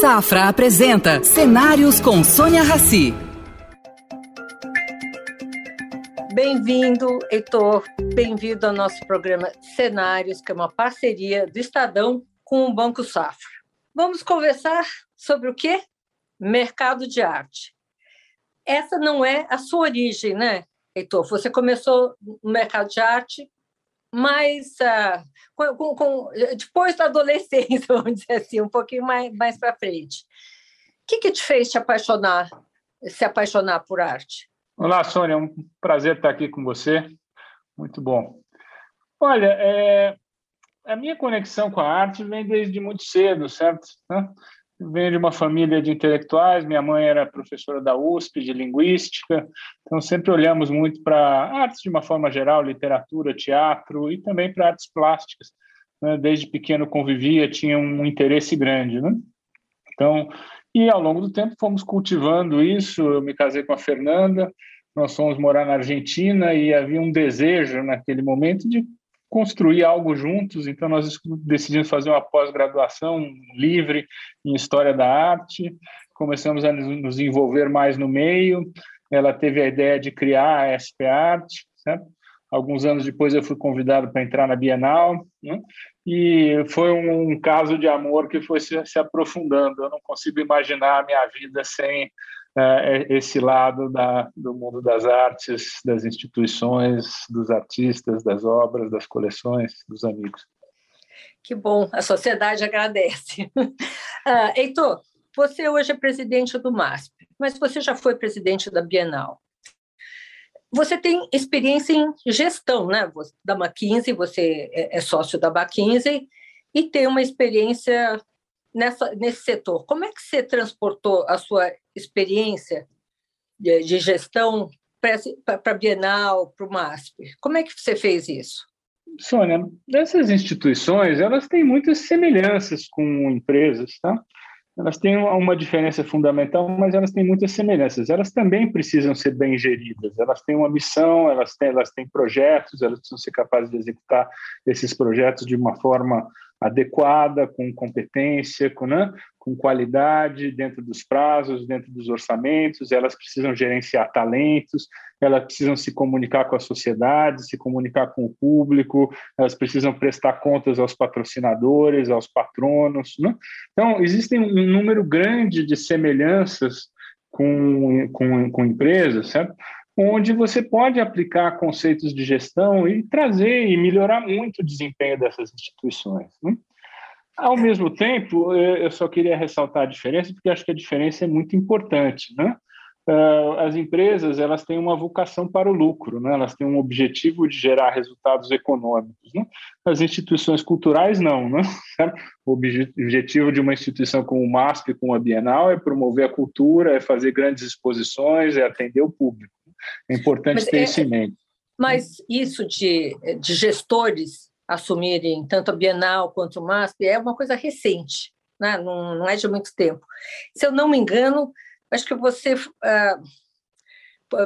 Safra apresenta Cenários com Sônia Rassi. Bem-vindo, Heitor. Bem-vindo ao nosso programa Cenários, que é uma parceria do Estadão com o Banco Safra. Vamos conversar sobre o quê? Mercado de arte. Essa não é a sua origem, né, Heitor? Você começou no mercado de arte mais uh, com, com, depois da adolescência, vamos dizer assim, um pouquinho mais, mais para frente. O que, que te fez te apaixonar, se apaixonar por arte? Olá, Sônia, é um prazer estar aqui com você. Muito bom. Olha, é, a minha conexão com a arte vem desde muito cedo, certo? Venho de uma família de intelectuais, minha mãe era professora da USP de linguística, então sempre olhamos muito para artes de uma forma geral, literatura, teatro e também para artes plásticas. Né? Desde pequeno convivia, tinha um interesse grande, né? Então, e ao longo do tempo fomos cultivando isso. Eu me casei com a Fernanda, nós fomos morar na Argentina e havia um desejo naquele momento de construir algo juntos, então nós decidimos fazer uma pós-graduação livre em História da Arte, começamos a nos envolver mais no meio, ela teve a ideia de criar a SP Arte, certo? Alguns anos depois eu fui convidado para entrar na Bienal, né? e foi um, caso de amor que foi se, se aprofundando. Eu não consigo imaginar a minha vida sem esse lado da, do mundo das artes, das instituições, dos artistas, das obras, das coleções, dos amigos. Que bom, a sociedade agradece. Uh, Heitor, você hoje é presidente do MASP, mas você já foi presidente da Bienal. Você tem experiência em gestão, né? Da McKinsey, você é, é sócio da McKinsey e tem uma experiência nessa, nesse setor. Como é que você transportou a sua experiência de, de gestão para a Bienal, para o MASP? Como é que você fez isso? Sônia, essas instituições elas têm muitas semelhanças com empresas, tá? Elas têm uma diferença fundamental, mas elas têm muitas semelhanças. Elas também precisam ser bem geridas. Elas têm uma missão, elas têm, elas têm projetos, elas precisam ser capazes de executar esses projetos de uma forma adequada, com competência, com, né, com qualidade, dentro dos prazos, dentro dos orçamentos, elas precisam gerenciar talentos, elas precisam se comunicar com a sociedade, se comunicar com o público, elas precisam prestar contas aos patrocinadores, aos patronos. Né? Então, existem um número grande de semelhanças com, com, com empresas, certo? Onde você pode aplicar conceitos de gestão e trazer e melhorar muito o desempenho dessas instituições. Né? Ao mesmo tempo, eu só queria ressaltar a diferença, porque acho que a diferença é muito importante. Né? Ah, as empresas elas têm uma vocação para o lucro, né? elas têm um objetivo de gerar resultados econômicos. Né? As instituições culturais não. Né? O objetivo de uma instituição como o MASP, como a Bienal, é promover a cultura, é fazer grandes exposições, é atender o público. É importante mas ter é, isso em mente. Mas isso de, de gestores assumirem tanto a Bienal quanto o MASP é uma coisa recente, né? não, não é de muito tempo. Se eu não me engano, acho que você. Uh,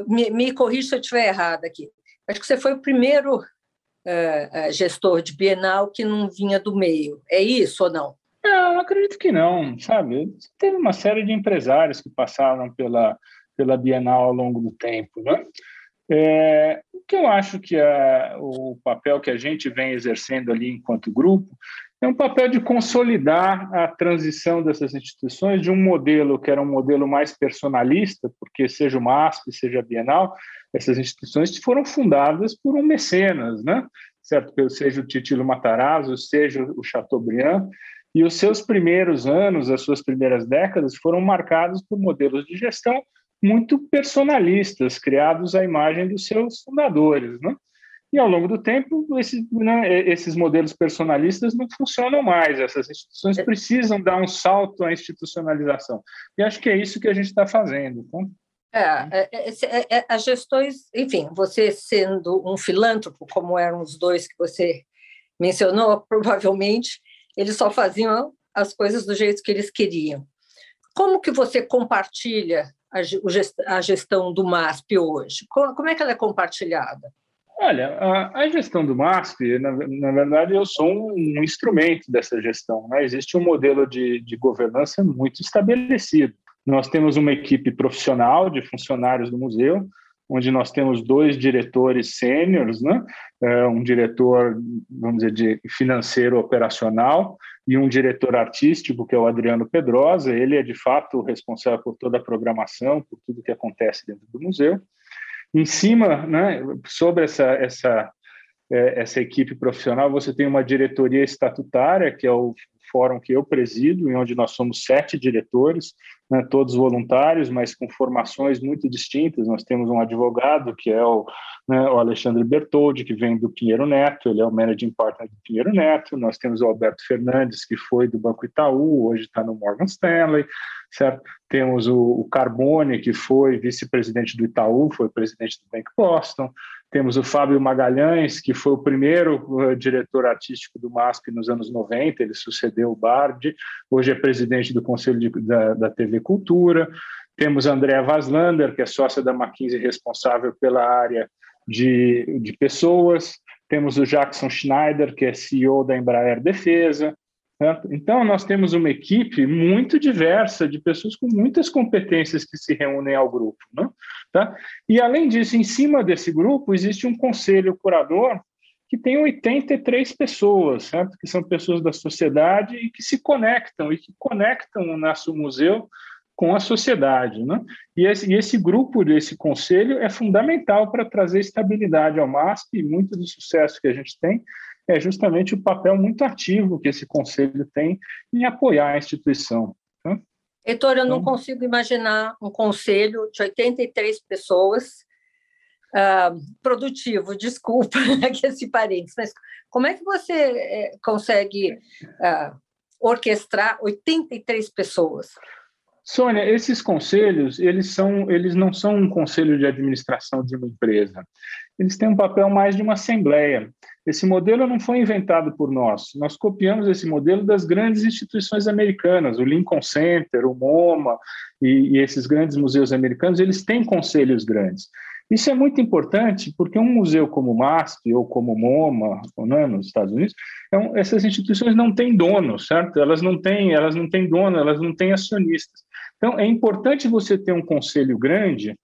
me, me corrija se eu estiver errado aqui. Acho que você foi o primeiro uh, gestor de Bienal que não vinha do meio. É isso ou não? Não, acredito que não, sabe? Teve uma série de empresários que passaram pela, pela Bienal ao longo do tempo. Né? É, o que eu acho que a, o papel que a gente vem exercendo ali enquanto grupo é um papel de consolidar a transição dessas instituições de um modelo que era um modelo mais personalista, porque seja o MASP, seja a Bienal, essas instituições foram fundadas por um mecenas, né? certo? Seja o Titilo Matarazzo, seja o Chateaubriand, e os seus primeiros anos, as suas primeiras décadas foram marcados por modelos de gestão muito personalistas, criados à imagem dos seus fundadores. Né? E ao longo do tempo, esses, né, esses modelos personalistas não funcionam mais, essas instituições é. precisam dar um salto à institucionalização. E acho que é isso que a gente está fazendo. Tá? É, é, é, é, as gestões, enfim, você sendo um filântropo, como eram os dois que você mencionou, provavelmente eles só faziam as coisas do jeito que eles queriam. Como que você compartilha a gestão do MASP hoje? Como é que ela é compartilhada? Olha, a, gestão do MASP, na, na, verdade, eu sou um, um instrumento dessa gestão. Né? Existe um modelo de, de governança muito estabelecido. Nós temos uma equipe profissional de funcionários do museu, onde nós temos dois diretores sêniores, né? É, um diretor, vamos dizer, de financeiro operacional e um diretor artístico, que é o Adriano Pedrosa. Ele é, de fato, responsável por toda a programação, por tudo que acontece dentro do museu. Em cima, né, sobre essa, essa, é, essa equipe profissional, você tem uma diretoria estatutária, que é o fórum que eu presido, em onde nós somos sete diretores, né, todos voluntários, mas com formações muito distintas. Nós temos um advogado, que é o, né, o Alexandre Bertoldi, que vem do Pinheiro Neto, ele é o managing partner do Pinheiro Neto. Nós temos o Alberto Fernandes, que foi do Banco Itaú, hoje está no Morgan Stanley. Certo? Temos o, o Carbone, que foi vice-presidente do Itaú, foi presidente do Bank Boston. Temos o Fábio Magalhães, que foi o primeiro uh, diretor artístico do MASP nos anos 90, ele sucedeu o Bard, hoje é presidente do Conselho de, da, da TV Cultura. Temos Andréa Vaslander, que é sócia da McKinsey, responsável pela área de, de pessoas. Temos o Jackson Schneider, que é CEO da Embraer Defesa. Certo? Então, nós temos uma equipe muito diversa de pessoas com muitas competências que se reúnem ao grupo. Né? Tá? E, além disso, em cima desse grupo, existe um conselho curador que tem 83 pessoas, certo? que são pessoas da sociedade e que se conectam, e que conectam o nosso museu com a sociedade. Né? E, esse, e esse grupo, desse conselho, é fundamental para trazer estabilidade ao MASP e muito do sucesso que a gente tem é justamente o papel muito ativo que esse conselho tem em apoiar a instituição. Tá? Heitor, eu não então, consigo imaginar um conselho de 83 pessoas uh, produtivo, desculpa aqui esse parênteses, mas como é que você é, consegue uh, orquestrar 83 pessoas? Sônia, esses conselhos, eles, são, eles não são um conselho de administração de uma empresa. Eles têm um papel mais de uma assembleia. Esse modelo não foi inventado por nós. Nós copiamos esse modelo das grandes instituições americanas, o Lincoln Center, o MoMA e, e esses grandes museus americanos, eles têm conselhos grandes. Isso é muito importante porque um museu como o MASP ou como o MoMA, né, nos Estados Unidos, então, essas instituições não têm dono, certo? Elas não têm, elas não têm dono, elas não têm acionistas. Então, é importante você ter um conselho grande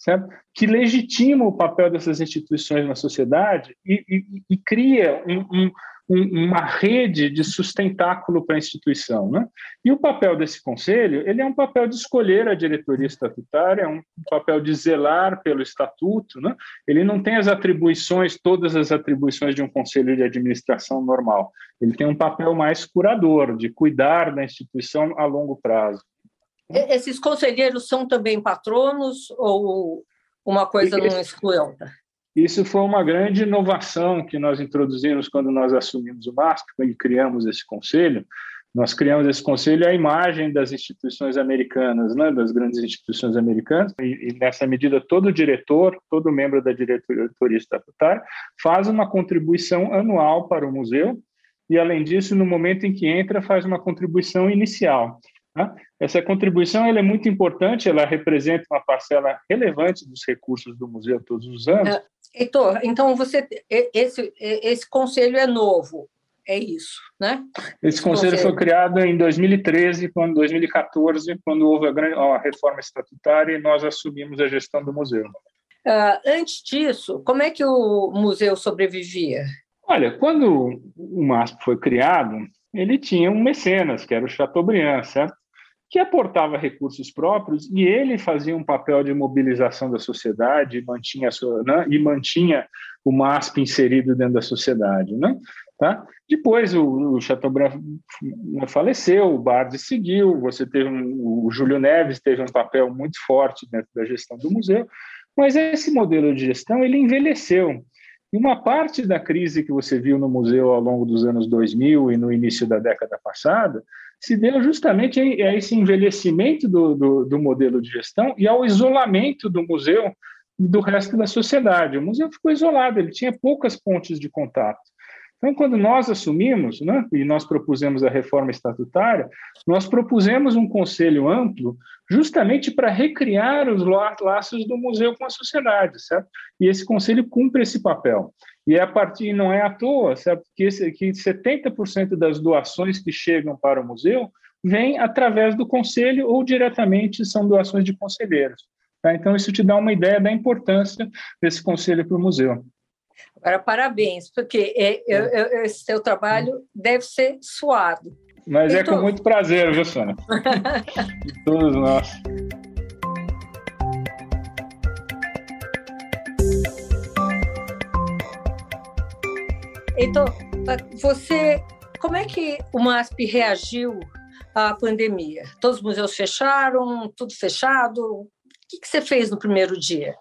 certo? que legitima o papel dessas instituições na sociedade e, e, e cria um, um, um, uma rede de sustentáculo para a instituição. Né? E o papel desse conselho ele é um papel de escolher a diretoria estatutária, é um papel de zelar pelo estatuto. Né? Ele não tem as atribuições, todas as atribuições de um conselho de administração normal. Ele tem um papel mais curador, de cuidar da instituição a longo prazo. Esses conselheiros são também patronos ou uma coisa não exclui outra? Isso foi uma grande inovação que nós introduzimos quando nós assumimos o MASP e criamos esse conselho. Nós criamos esse conselho à imagem das instituições americanas, né, das grandes instituições americanas, e, e nessa medida todo diretor, todo membro da diretoria estatutária faz uma contribuição anual para o museu, e além disso, no momento em que entra, faz uma contribuição inicial. Tá? Essa contribuição ela é muito importante, ela representa uma parcela relevante dos recursos do museu todos os anos. Heitor, então você esse esse conselho é novo, é isso, né? Esse, esse conselho, conselho, foi criado em 2013, quando 2014, quando houve a, grande, a reforma estatutária e nós assumimos a gestão do museu. Uh, antes disso, como é que o museu sobrevivia? Olha, quando o MASP foi criado, ele tinha um mecenas, que era o Chateaubriand, certo? Que aportava recursos próprios e ele fazia um papel de mobilização da sociedade e mantinha, sua, né, e mantinha o MASP inserido dentro da sociedade. Né? Tá? Depois o, o Chateaubriand faleceu, o Bardi seguiu, você teve um, o Júlio Neves teve um papel muito forte dentro da gestão do museu, mas esse modelo de gestão ele envelheceu. E uma parte da crise que você viu no museu ao longo dos anos 2000 e no início da década passada se deu justamente a esse envelhecimento do, do, do modelo de gestão e ao isolamento do museu do resto da sociedade. O museu ficou isolado, ele tinha poucas pontes de contato. Então, quando nós assumimos, né, e nós propusemos a reforma estatutária, nós propusemos um conselho amplo justamente para recriar os laços do museu com a sociedade, certo? E esse conselho cumpre esse papel. E é a partir, não é à toa, certo? Que, esse, que 70% das doações que chegam para o museu vêm através do conselho ou diretamente são doações de conselheiros. Tá? Então, isso te dá uma ideia da importância desse conselho para o museu. Agora, parabéns, porque é, eu, eu, esse seu trabalho deve ser suado. Mas é com muito prazer, viu, Sônia? De todos nós. Então, você, como é que o MASP reagiu à pandemia? Todos os museus fecharam, tudo fechado. O que você fez no primeiro dia?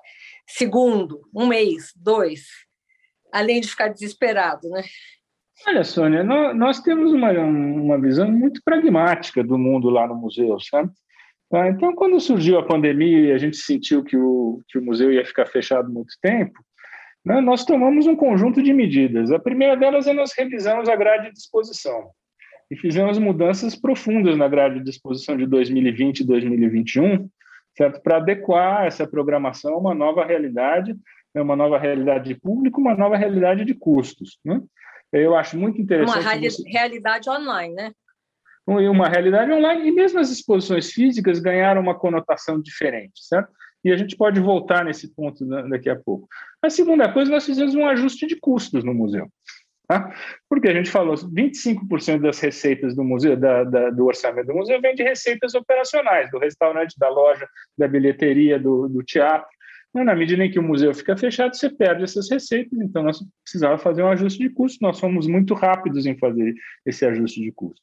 Segundo, um mês, dois? Além de ficar desesperado, né? Olha, Sônia, nós, temos uma, uma visão muito pragmática do mundo lá no museu, sabe? Tá? Então, quando surgiu a pandemia e a gente sentiu que o, que o museu ia ficar fechado muito tempo, né, nós tomamos um conjunto de medidas. A primeira delas é nós revisamos a grade de exposição e fizemos mudanças profundas na grade de exposição de 2020 e 2021, certo? Para adequar essa programação a uma nova realidade é uma nova realidade de público, uma nova realidade de custos. Né? Eu acho muito interessante. Uma reali você... realidade online, né? Uma realidade online, e mesmo as exposições físicas ganharam uma conotação diferente, certo? E a gente pode voltar nesse ponto daqui a pouco. A segunda coisa, nós fizemos um ajuste de custos no museu. Tá? Porque a gente falou, 25% das receitas do museu, da, da, do orçamento do museu, vem de receitas operacionais, do restaurante, da loja, da bilheteria, do, do teatro. Mas na medida em que o museu fica fechado, você perde essas receitas, então nós precisávamos fazer um ajuste de custo, nós fomos muito rápidos em fazer esse ajuste de custo.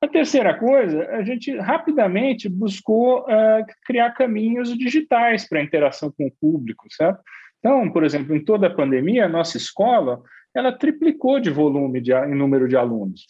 A terceira coisa, a gente rapidamente buscou uh, criar caminhos digitais para interação com o público, certo? Então, por exemplo, em toda a pandemia, a nossa escola, ela triplicou de volume de, em número de alunos.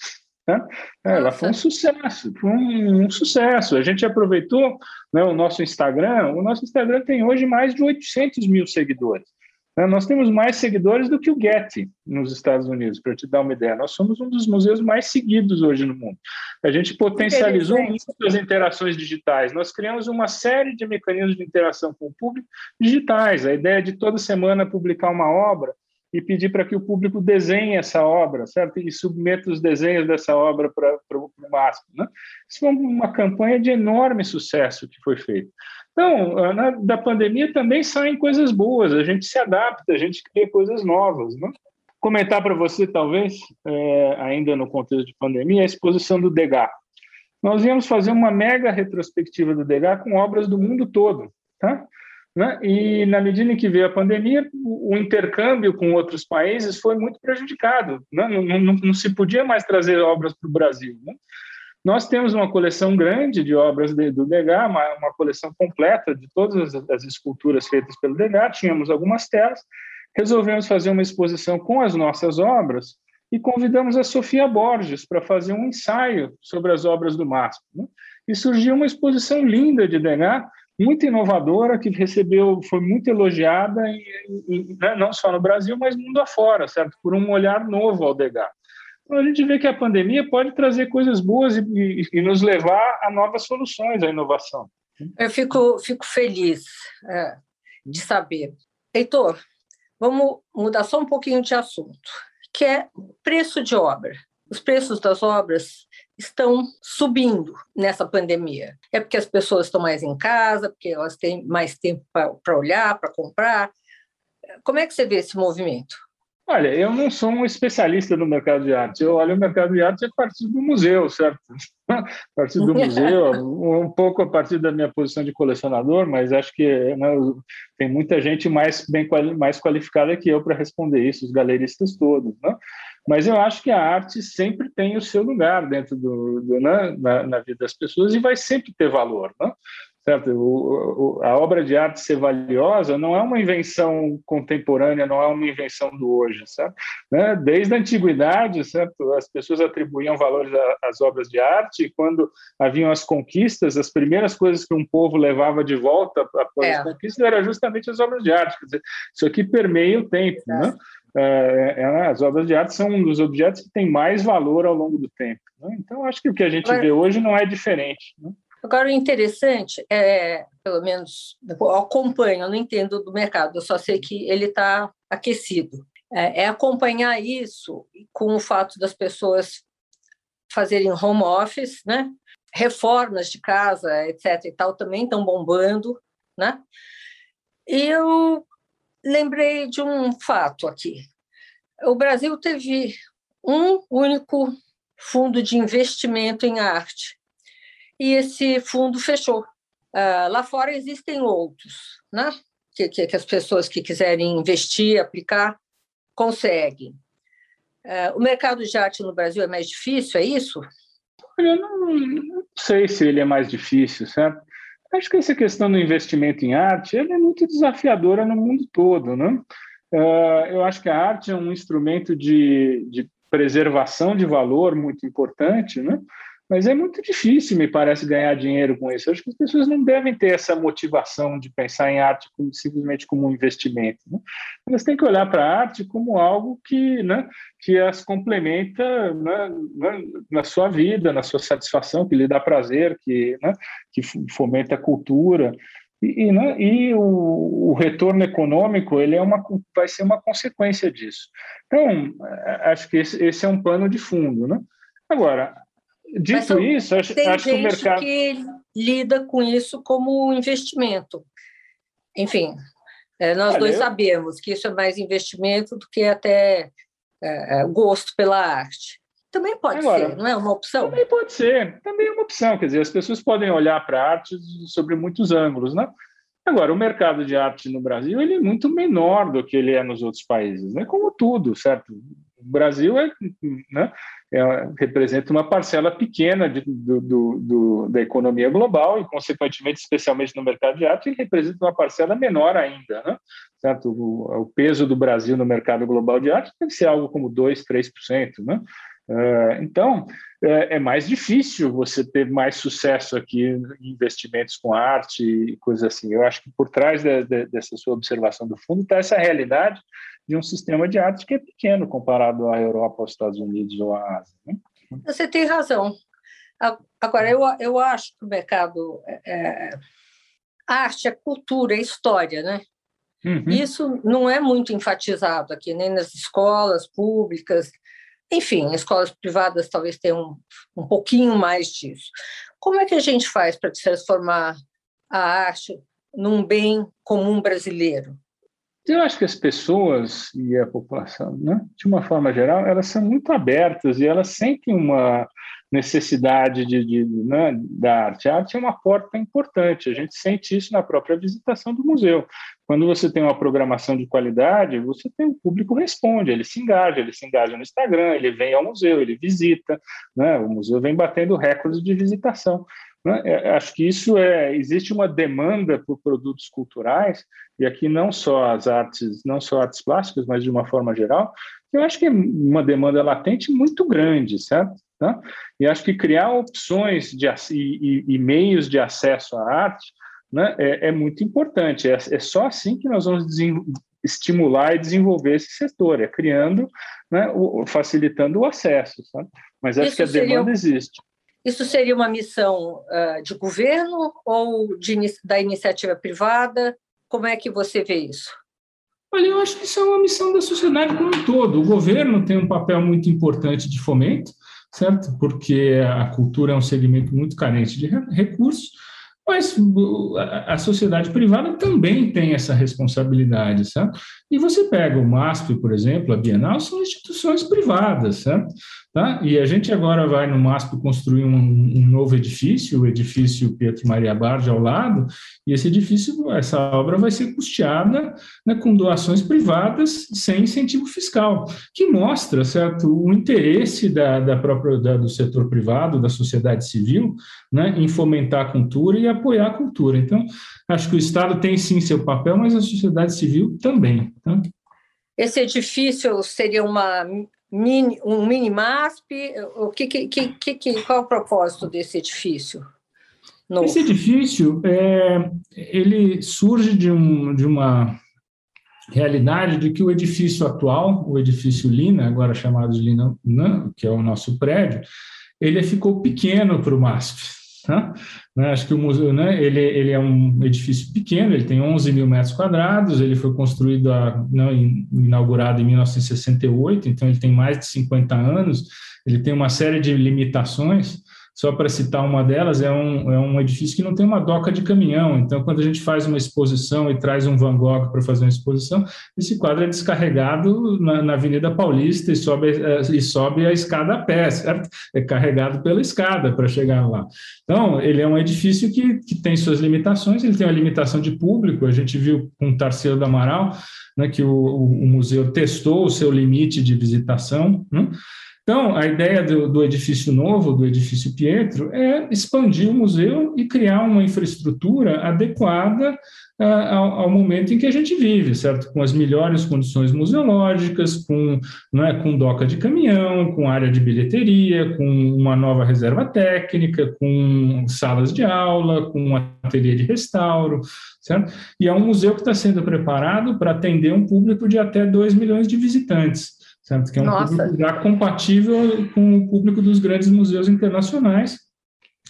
Né? Ela foi um sucesso, foi um, um, sucesso. A gente aproveitou né, o nosso Instagram. O nosso Instagram tem hoje mais de 800 mil seguidores. Né? Nós temos mais seguidores do que o Getty nos Estados Unidos, para te dar uma ideia. Nós somos um dos museus mais seguidos hoje no mundo. A gente potencializou muitas interações digitais. Nós criamos uma série de mecanismos de interação com o público digitais. A ideia de toda semana publicar uma obra e pedir para que o público desenhe essa obra, certo? E submeta os desenhos dessa obra para o MASP. Né? Isso foi uma campanha de enorme sucesso que foi feita. Então, na, da pandemia também saem coisas boas, a gente se adapta, a gente cria coisas novas. Né? Comentar para você, talvez, é, ainda no contexto de pandemia, a exposição do Degas. Nós íamos fazer uma mega retrospectiva do Degas com obras do mundo todo. Tá? Né? E, na medida em que veio a pandemia, o intercâmbio com outros países foi muito prejudicado. Né? Não, não, não, se podia mais trazer obras para o Brasil. Né? Nós temos uma coleção grande de obras de, do Degas, uma, uma, coleção completa de todas as, as, esculturas feitas pelo Degas, tínhamos algumas telas, resolvemos fazer uma exposição com as nossas obras e convidamos a Sofia Borges para fazer um ensaio sobre as obras do MASP. Né? E surgiu uma exposição linda de Degas, muito inovadora, que recebeu, foi muito elogiada, né, não só no Brasil, mas mundo afora, certo? Por um olhar novo ao Degas. Então, a gente vê que a pandemia pode trazer coisas boas e, e, e nos levar a novas soluções, à inovação. Eu fico, fico feliz é, de saber. Heitor, vamos mudar só um pouquinho de assunto, que é preço de obra. Os preços das obras estão subindo nessa pandemia. É porque as pessoas estão mais em casa, porque elas têm mais tempo para olhar, para comprar. Como é que você vê esse movimento? Olha, eu não sou um especialista no mercado de arte. Eu olho o mercado de arte a partir do museu, certo? A partir do museu, um pouco a partir da minha posição de colecionador, mas acho que né, tem muita gente mais bem mais qualificada que eu para responder isso, os galeristas todos, né? Mas eu acho que a arte sempre tem o seu lugar dentro do, do né, na, na, vida das pessoas e vai sempre ter valor, né? Certo? O, o, a obra de arte ser valiosa não é uma invenção contemporânea, não é uma invenção do hoje, certo? Né? Desde a antiguidade, certo? As pessoas atribuíam valores às obras de arte e quando haviam as conquistas, as primeiras coisas que um povo levava de volta após é. as conquistas era justamente as obras de arte. Quer dizer, isso aqui permeia o tempo, né? é, é, as obras de arte são um dos objetos que tem mais valor ao longo do tempo. Né? Então, acho que o que a gente vê hoje não é diferente. Né? Agora, o interessante é, pelo menos, eu acompanho, eu não entendo do mercado, eu só sei que ele está aquecido. É, é, acompanhar isso com o fato das pessoas fazerem home office, né? reformas de casa, etc. e tal, também estão bombando. Né? E eu lembrei de um fato aqui. O Brasil teve um único fundo de investimento em arte e esse fundo fechou. Uh, lá fora existem outros, né? Que, que, que, as pessoas que quiserem investir, aplicar, conseguem. Uh, o mercado de arte no Brasil é mais difícil, é isso? Eu não, não sei se ele é mais difícil, certo? Acho que essa questão do investimento em arte é muito desafiadora no mundo todo, né? Uh, eu acho que a arte é um instrumento de, de preservação de valor muito importante, né? Mas é muito difícil, me parece, ganhar dinheiro com isso. Eu acho que as pessoas não devem ter essa motivação de pensar em arte como, simplesmente como um investimento. Né? Elas têm que olhar para a arte como algo que, né, que as complementa né, na sua vida, na sua satisfação, que lhe dá prazer, que, né, que fomenta a cultura. E, e, né, e o, o, retorno econômico ele é uma, vai ser uma consequência disso. Então, acho que esse, esse é um pano de fundo. Né? Agora, Dito Mas, isso, acho, tem acho gente que o mercado. que lida com isso como investimento. Enfim, é, nós Olha, dois eu... sabemos que isso é mais investimento do que até é, é gosto pela arte. Também pode Agora, ser, não é uma opção? Também pode ser, também é uma opção. Quer dizer, as pessoas podem olhar para a arte sobre muitos ângulos, né? Agora, o mercado de arte no Brasil ele é muito menor do que ele é nos outros países, né? Como tudo, certo? O Brasil é, né, é, representa uma parcela pequena de, do, do, do, da economia global e, consequentemente, especialmente no mercado de arte, ele representa uma parcela menor ainda. Né? Certo? O, o peso do Brasil no mercado global de arte deve ser algo como 2%, 3%. Né? Uh, então, é, é, mais difícil você ter mais sucesso aqui em investimentos com arte e coisas assim. Eu acho que por trás de, de, dessa sua observação do fundo está essa realidade de um sistema de arte que é pequeno comparado à Europa, aos Estados Unidos ou à Ásia. Né? Você tem razão. Agora, eu, eu acho que o mercado. É, é arte é cultura, é história, né? Uhum. Isso não é muito enfatizado aqui, nem nas escolas públicas. Enfim, escolas privadas talvez tenham um, um pouquinho mais disso. Como é que a gente faz para transformar a arte num bem comum brasileiro? Eu acho que as pessoas e a população, né, de uma forma geral, elas são muito abertas e elas sentem uma necessidade de, de né, da arte. A arte é uma porta importante, a gente sente isso na própria visitação do museu. Quando você tem uma programação de qualidade, você tem o público responde, ele se engaja, ele se engaja no Instagram, ele vem ao museu, ele visita, né, o museu vem batendo recordes de visitação. Né? É, acho que isso é existe uma demanda por produtos culturais e aqui não só as artes, não só artes plásticas, mas de uma forma geral, eu acho que é uma demanda latente muito grande, certo? Tá? E acho que criar opções de, e, e, e meios de acesso à arte né, é, é, muito importante. É, é, só assim que nós vamos estimular e desenvolver esse setor, é criando, né, o, facilitando o acesso. Sabe? Mas acho Isso que a demanda existe. Isso seria uma missão uh, de governo ou de, da iniciativa privada? Como é que você vê isso? Olha, eu acho que isso é uma missão da sociedade como um todo. O governo tem um papel muito importante de fomento, certo? Porque a cultura é um segmento muito carente de recursos, mas a sociedade privada também tem essa responsabilidade, certo? E você pega o MASP, por exemplo, a Bienal, são instituições privadas, certo? Tá? E a gente agora vai no MASP construir um, um, novo edifício, o edifício Pietro Maria Bardi ao lado, e esse edifício, essa obra vai ser custeada né, com doações privadas sem incentivo fiscal, que mostra certo, o interesse da, da própria, da, do setor privado, da sociedade civil, né, em fomentar a cultura e apoiar a cultura. Então, acho que o Estado tem sim seu papel, mas a sociedade civil também. Tá? Esse edifício seria uma mini, um mini MASP? O que, que, que, que, qual é o propósito desse edifício? Novo? Esse edifício é, ele surge de, um, de uma realidade de que o edifício atual, o edifício Lina, agora chamado de Lina, que é o nosso prédio, ele ficou pequeno para o MASP. Tá? Né? Acho que o museu, né, ele, ele é um edifício pequeno, ele tem 11 mil metros quadrados, ele foi construído, a, não, inaugurado em 1968, então ele tem mais de 50 anos, ele tem uma série de limitações, só para citar uma delas, é um, é um edifício que não tem uma doca de caminhão. Então, quando a gente faz uma exposição e traz um Van Gogh para fazer uma exposição, esse quadro é descarregado na, na Avenida Paulista e sobe, é, e sobe a escada a pé, certo? É carregado pela escada para chegar lá. Então, ele é um edifício que, que tem suas limitações, ele tem uma limitação de público. A gente viu com Tarcelo do Amaral né, que o, o, museu testou o seu limite de visitação. Né? Então, a ideia do, do, edifício novo, do edifício Pietro, é expandir o museu e criar uma infraestrutura adequada uh, ao, ao, momento em que a gente vive, certo? Com as melhores condições museológicas, com, não é, com doca de caminhão, com área de bilheteria, com uma nova reserva técnica, com salas de aula, com um ateliê de restauro, certo? E é um museu que está sendo preparado para atender um público de até 2 milhões de visitantes certo? Que é um Nossa. público já compatível com o público dos grandes museus internacionais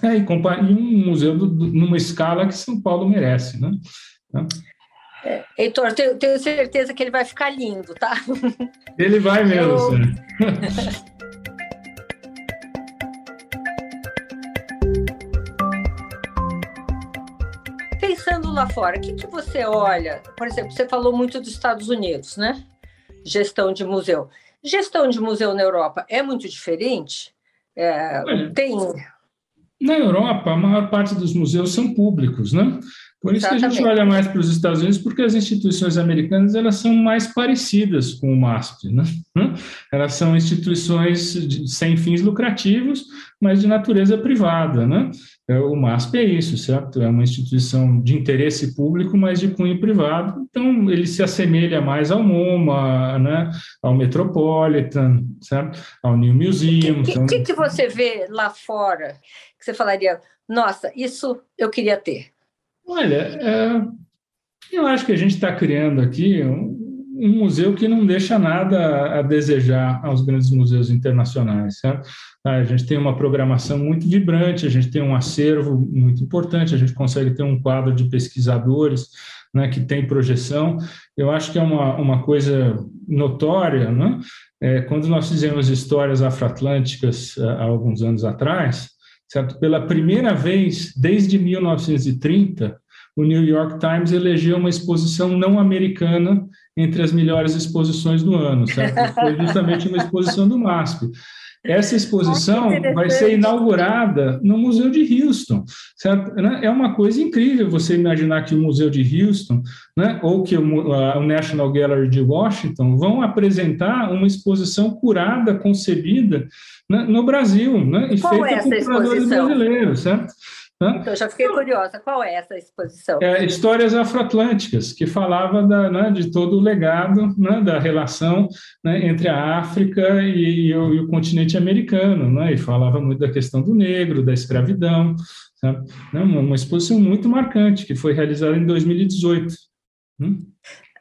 é, e, um museu do, do, numa escala que São Paulo merece, né? Tá? É, Heitor, tenho, tenho, certeza que ele vai ficar lindo, tá? Ele vai mesmo, Eu... Pensando lá fora, o que, que você olha? Por exemplo, você falou muito dos Estados Unidos, né? Gestão de museu. Gestão de museu na Europa é muito diferente? É, Olha, tem. Na Europa, a maior parte dos museus são públicos, né? Por isso Exatamente. que a gente olha mais para os Estados Unidos, porque as instituições americanas elas são mais parecidas com o MASP. Né? Elas são instituições de, sem fins lucrativos, mas de natureza privada. Né? É, o MASP é isso, certo? É uma instituição de interesse público, mas de cunho privado. Então, ele se assemelha mais ao MoMA, né? ao Metropolitan, certo? ao New Museum. O que, que, que você vê lá fora que você falaria, nossa, isso eu queria ter? Olha, é, eu acho que a gente está criando aqui um, um, museu que não deixa nada a desejar aos grandes museus internacionais, certo? A gente tem uma programação muito vibrante, a gente tem um acervo muito importante, a gente consegue ter um quadro de pesquisadores né, que tem projeção. Eu acho que é uma, uma coisa notória, né? É, quando nós fizemos histórias afroatlânticas há alguns anos atrás, certo? Pela primeira vez desde 1930, o New York Times elegeu uma exposição não americana entre as melhores exposições do ano, certo? Foi justamente uma exposição do MASP. Essa exposição vai ser inaugurada no Museu de Houston, certo? Né? É uma coisa incrível você imaginar que o Museu de Houston, né, ou que o, National Gallery de Washington vão apresentar uma exposição curada, concebida né, no Brasil, né, e Qual feita é por curadores brasileiros, certo? Então, já fiquei curiosa, qual é essa exposição? É, Histórias Afroatlânticas, que falava da, né, de todo o legado né, da relação né, entre a África e, e, o, e, o, continente americano, né, e falava muito da questão do negro, da escravidão, sabe? Né, uma, uma, exposição muito marcante, que foi realizada em 2018. Hum?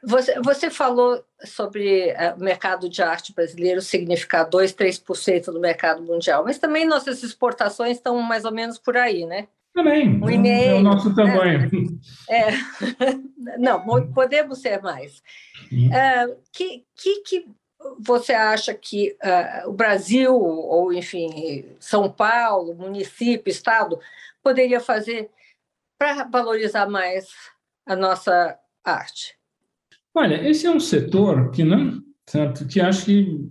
Você, você falou sobre uh, o mercado de arte brasileiro significar 2, 3% do mercado mundial, mas também nossas exportações estão mais ou menos por aí, né? Também, um e-mail, é o nosso né? tamanho. Né? É. Não, podemos ser mais. Uh, que, que, que você acha que uh, o Brasil, ou enfim, São Paulo, município, estado, poderia fazer para valorizar mais a nossa arte? Olha, esse é um setor que não, certo? Que acho que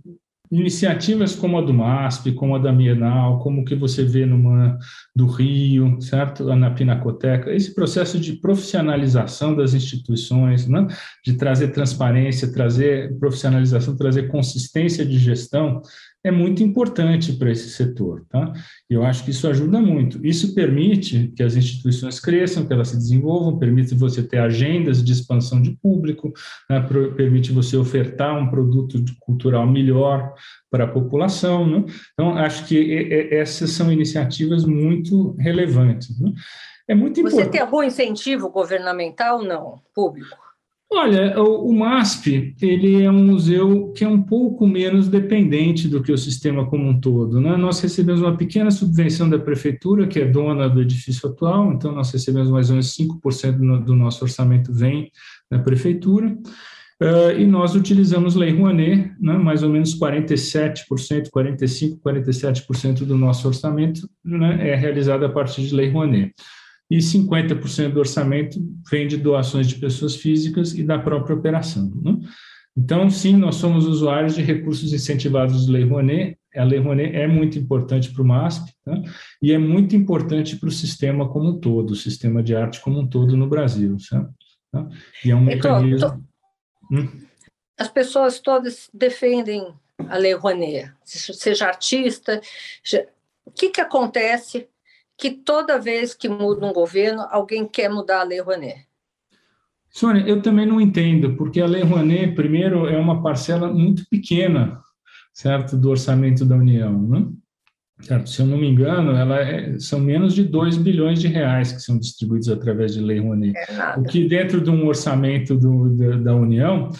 iniciativas como a do MASP, como a da Bienal, como que você vê numa do Rio, certo? Na Pinacoteca, esse processo de profissionalização das instituições, né? de trazer transparência, trazer profissionalização, trazer consistência de gestão, é muito importante para esse setor. Tá? Eu acho que isso ajuda muito. Isso permite que as instituições cresçam, que elas se desenvolvam, permite você ter agendas de expansão de público, né? permite você ofertar um produto cultural melhor para a população. Né? Então, acho que essas são iniciativas muito relevantes. Né? É muito importante. Você tem algum incentivo governamental, não, público? Olha, o, MASP ele é um museu que é um pouco menos dependente do que o sistema como um todo. Né? Nós recebemos uma pequena subvenção da prefeitura, que é dona do edifício atual, então nós recebemos mais ou menos 5% do nosso orçamento vem da prefeitura. Uh, e nós utilizamos Lei Rouanet, né, mais ou menos 47%, 45%, 47% do nosso orçamento né, é realizado a partir de Lei Rouanet e 50% do orçamento vem de doações de pessoas físicas e da própria operação. Né? Então, sim, nós somos usuários de recursos incentivados de Lei Rouanet. A Lei Rouanet é muito importante para o MASP tá? e é muito importante para o sistema como um todo, o sistema de arte como um todo no Brasil. Certo? Tá? E é um mecanismo... Hum? As pessoas todas defendem a Lei Rouanet, seja artista... O que, que acontece que toda vez que muda um governo, alguém quer mudar a Lei Rouanet? Sônia, eu também não entendo, porque a Lei Rouanet, primeiro, é uma parcela muito pequena, certo, do orçamento da União, né? Certo? Se eu não me engano, ela é, são menos de 2 bilhões de reais que são distribuídos através de Lei Rouanet. É o que dentro de um orçamento do, da, da União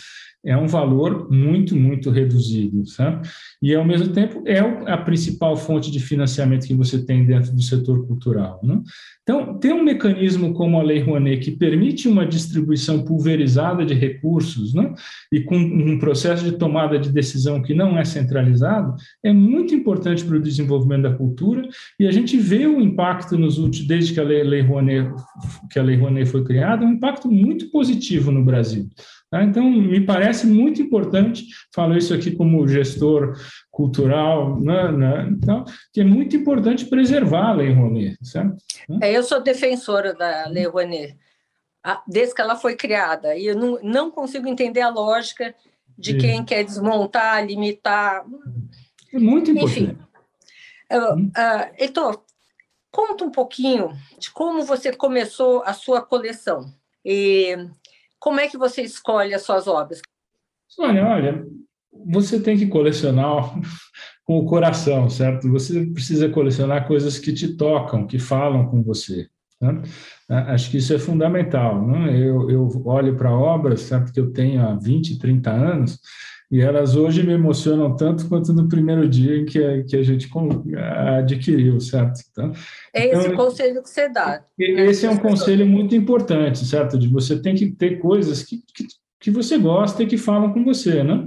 é um valor muito, muito reduzido, sabe? E, ao mesmo tempo, é a principal fonte de financiamento que você tem dentro do setor cultural. Né? Então, ter um mecanismo como a Lei Rouanet, que permite uma distribuição pulverizada de recursos, né? e com um processo de tomada de decisão que não é centralizado, é muito importante para o desenvolvimento da cultura, e a gente vê o impacto nos últimos, desde que a Lei, Lei Rouanet, que a Lei Rouanet foi criada, um impacto muito positivo no Brasil. Tá? Então, me parece muito importante, falo isso aqui como gestor cultural, né, né, então, que é muito importante preservar a Lei Rouanet. Certo? É, eu sou defensora da Lei Rouanet, desde que ela foi criada, e eu não, não consigo entender a lógica de quem quer desmontar, limitar. É muito importante. Enfim, uh, uh, Heitor, conta um pouquinho de como você começou a sua coleção. E como é que você escolhe as suas obras? Olha, olha, você tem que colecionar com o coração, certo? Você precisa colecionar coisas que te tocam, que falam com você. Né? Acho que isso é fundamental. Né? Eu, eu olho para obras, certo, que eu tenho há 20, 30 anos, e elas hoje me emocionam tanto quanto no primeiro dia que a, que a gente adquiriu, certo? Então, é esse então, conselho que você dá. Né? Esse é um conselho muito importante, certo? De você tem que ter coisas que, que, que você gosta e que falam com você, né?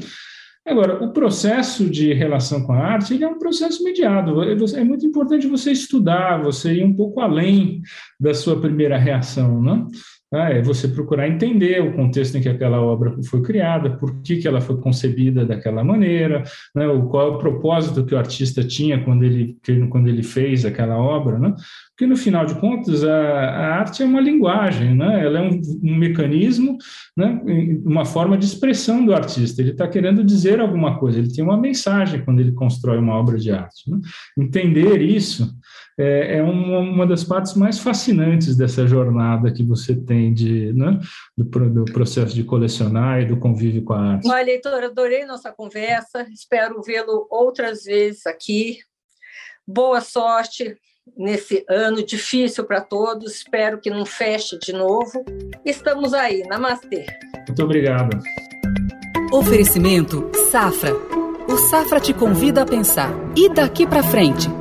Agora, o processo de relação com a arte ele é um processo mediado. É muito importante você estudar, você ir um pouco além da sua primeira reação, né? Ah, é você procurar entender o contexto em que aquela obra foi criada, por que, que ela foi concebida daquela maneira, né, o, qual é o propósito que o artista tinha quando ele, quando ele fez aquela obra, né? porque no final de contas a, a arte é uma linguagem, né? ela é um, um mecanismo, né? uma forma de expressão do artista, ele está querendo dizer alguma coisa, ele tem uma mensagem quando ele constrói uma obra de arte. Né? Entender isso é, é uma, uma, das partes mais fascinantes dessa jornada que você tem de, né, do, do, processo de colecionar e do convívio com a arte. Olha, leitor, adorei nossa conversa, espero vê-lo outras vezes aqui. Boa sorte nesse ano difícil para todos, espero que não feche de novo. Estamos aí, namastê. Muito obrigado. Oferecimento Safra. O Safra te convida a pensar. E daqui para frente?